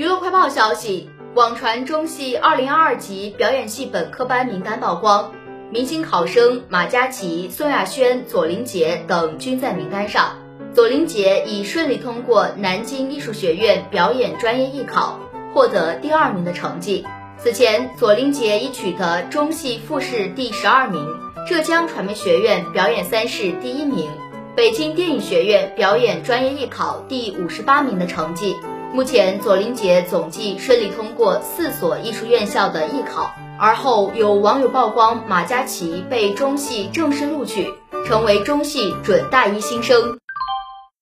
娱乐快报消息，网传中戏二零二二级表演系本科班名单曝光，明星考生马嘉祺、宋亚轩、左琳杰等均在名单上。左琳杰已顺利通过南京艺术学院表演专业艺考，获得第二名的成绩。此前，左琳杰已取得中戏复试第十二名，浙江传媒学院表演三试第一名，北京电影学院表演专业艺考第五十八名的成绩。目前，左琳杰总计顺利通过四所艺术院校的艺考。而后有网友曝光马嘉祺被中戏正式录取，成为中戏准大一新生。